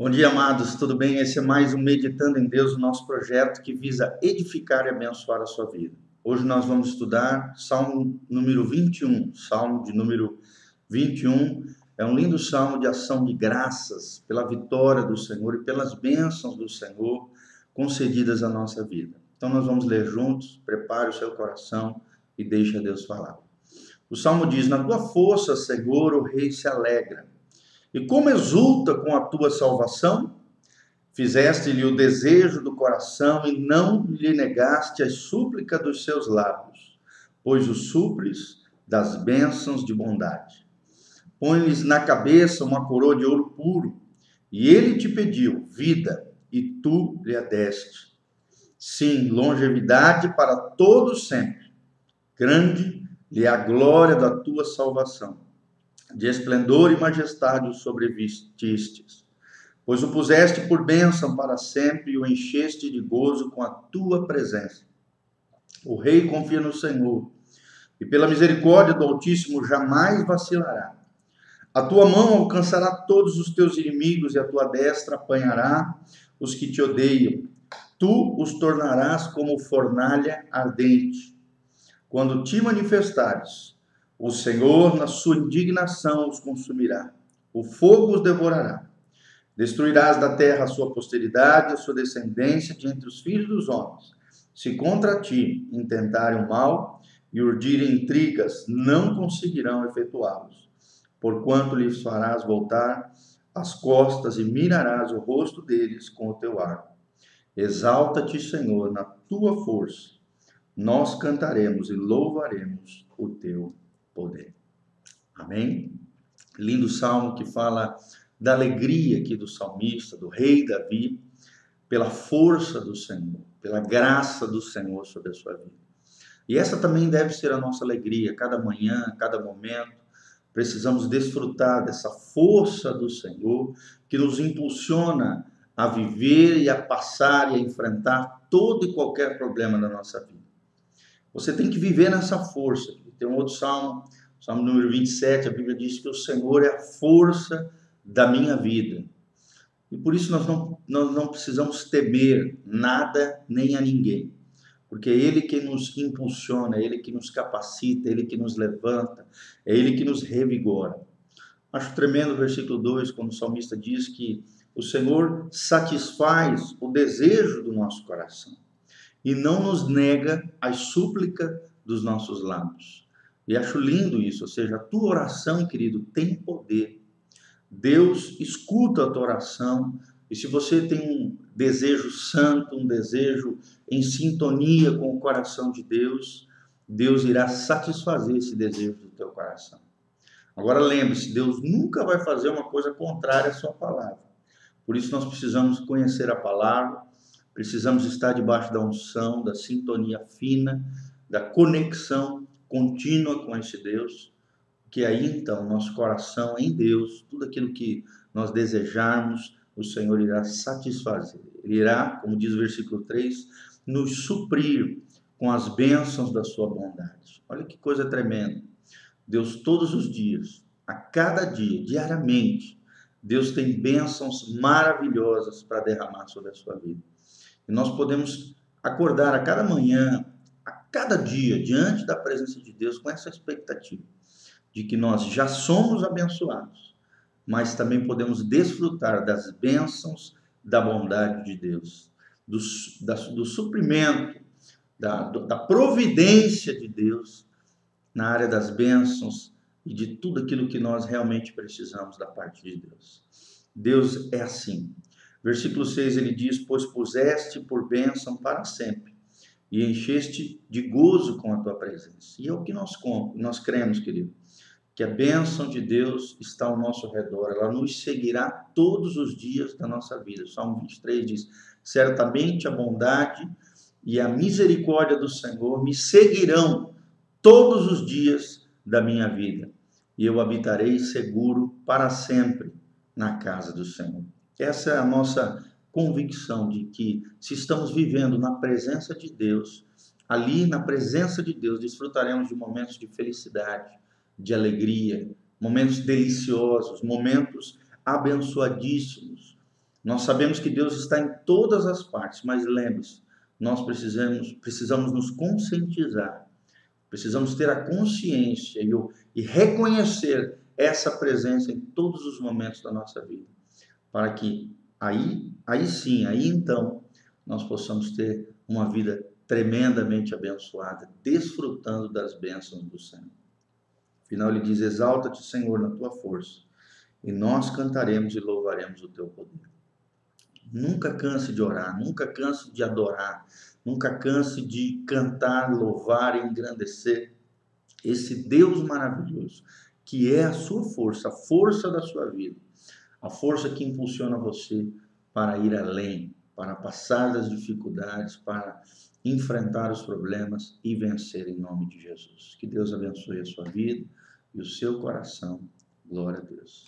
Bom dia, amados, tudo bem? Esse é mais um Meditando em Deus, o nosso projeto que visa edificar e abençoar a sua vida. Hoje nós vamos estudar Salmo número 21, Salmo de número 21. É um lindo salmo de ação de graças pela vitória do Senhor e pelas bênçãos do Senhor concedidas à nossa vida. Então nós vamos ler juntos, prepare o seu coração e deixe Deus falar. O salmo diz: Na tua força, Senhor, o rei se alegra e como exulta com a tua salvação? Fizeste-lhe o desejo do coração e não lhe negaste a súplica dos seus lábios, pois o supres das bênçãos de bondade. Põe-lhes na cabeça uma coroa de ouro puro, e ele te pediu vida, e tu lhe a deste. Sim, longevidade para todos sempre. Grande lhe é a glória da tua salvação de esplendor e majestade o sobrevestistes, pois o puseste por bênção para sempre e o encheste de gozo com a tua presença. O rei confia no Senhor, e pela misericórdia do Altíssimo jamais vacilará. A tua mão alcançará todos os teus inimigos e a tua destra apanhará os que te odeiam. Tu os tornarás como fornalha ardente. Quando te manifestares, o Senhor, na sua indignação, os consumirá. O fogo os devorará. Destruirás da terra a sua posteridade, a sua descendência de entre os filhos dos homens. Se contra ti intentarem o mal e urdirem intrigas, não conseguirão efetuá-los. Porquanto lhes farás voltar as costas e mirarás o rosto deles com o teu arco. Exalta-te, Senhor, na tua força. Nós cantaremos e louvaremos o teu poder. Amém? Lindo salmo que fala da alegria aqui do salmista, do rei Davi, pela força do Senhor, pela graça do Senhor sobre a sua vida. E essa também deve ser a nossa alegria, cada manhã, cada momento. Precisamos desfrutar dessa força do Senhor que nos impulsiona a viver e a passar e a enfrentar todo e qualquer problema da nossa vida. Você tem que viver nessa força. Tem um outro salmo, salmo número 27, a Bíblia diz que o Senhor é a força da minha vida. E por isso nós não, nós não precisamos temer nada nem a ninguém. Porque é Ele que nos impulsiona, é Ele que nos capacita, é Ele que nos levanta, é Ele que nos revigora. Acho tremendo o versículo 2, quando o salmista diz que o Senhor satisfaz o desejo do nosso coração e não nos nega a súplica dos nossos lábios. E acho lindo isso, ou seja, a tua oração, querido, tem poder. Deus escuta a tua oração, e se você tem um desejo santo, um desejo em sintonia com o coração de Deus, Deus irá satisfazer esse desejo do teu coração. Agora lembre-se, Deus nunca vai fazer uma coisa contrária à sua palavra. Por isso nós precisamos conhecer a palavra, Precisamos estar debaixo da unção, da sintonia fina, da conexão contínua com esse Deus, que aí então nosso coração em Deus, tudo aquilo que nós desejarmos, o Senhor irá satisfazer. Ele irá, como diz o versículo 3, nos suprir com as bênçãos da sua bondade. Olha que coisa tremenda. Deus todos os dias, a cada dia, diariamente, Deus tem bênçãos maravilhosas para derramar sobre a sua vida. E nós podemos acordar a cada manhã, cada dia, diante da presença de Deus, com essa expectativa de que nós já somos abençoados, mas também podemos desfrutar das bênçãos da bondade de Deus, do, da, do suprimento, da, da providência de Deus na área das bênçãos e de tudo aquilo que nós realmente precisamos da parte de Deus. Deus é assim. Versículo 6 ele diz: Pois puseste por bênção para sempre, e encheste de gozo com a tua presença. E é o que nós, nós cremos, querido, que a bênção de Deus está ao nosso redor, ela nos seguirá todos os dias da nossa vida. Salmo 23 diz: Certamente a bondade e a misericórdia do Senhor me seguirão todos os dias da minha vida, e eu habitarei seguro para sempre na casa do Senhor. Essa é a nossa convicção de que se estamos vivendo na presença de Deus, ali na presença de Deus desfrutaremos de momentos de felicidade, de alegria, momentos deliciosos, momentos abençoadíssimos. Nós sabemos que Deus está em todas as partes, mas lembre-se, nós precisamos, precisamos nos conscientizar, precisamos ter a consciência e, e reconhecer essa presença em todos os momentos da nossa vida, para que aí, aí sim, aí então, nós possamos ter uma vida tremendamente abençoada, desfrutando das bênçãos do Senhor. Afinal, ele diz: Exalta-te, Senhor, na tua força, e nós cantaremos e louvaremos o teu poder. Nunca canse de orar, nunca canse de adorar, nunca canse de cantar, louvar e engrandecer esse Deus maravilhoso, que é a sua força, a força da sua vida, a força que impulsiona você para ir além, para passar das dificuldades, para enfrentar os problemas e vencer em nome de Jesus. Que Deus abençoe a sua vida e o seu coração. Glória a Deus.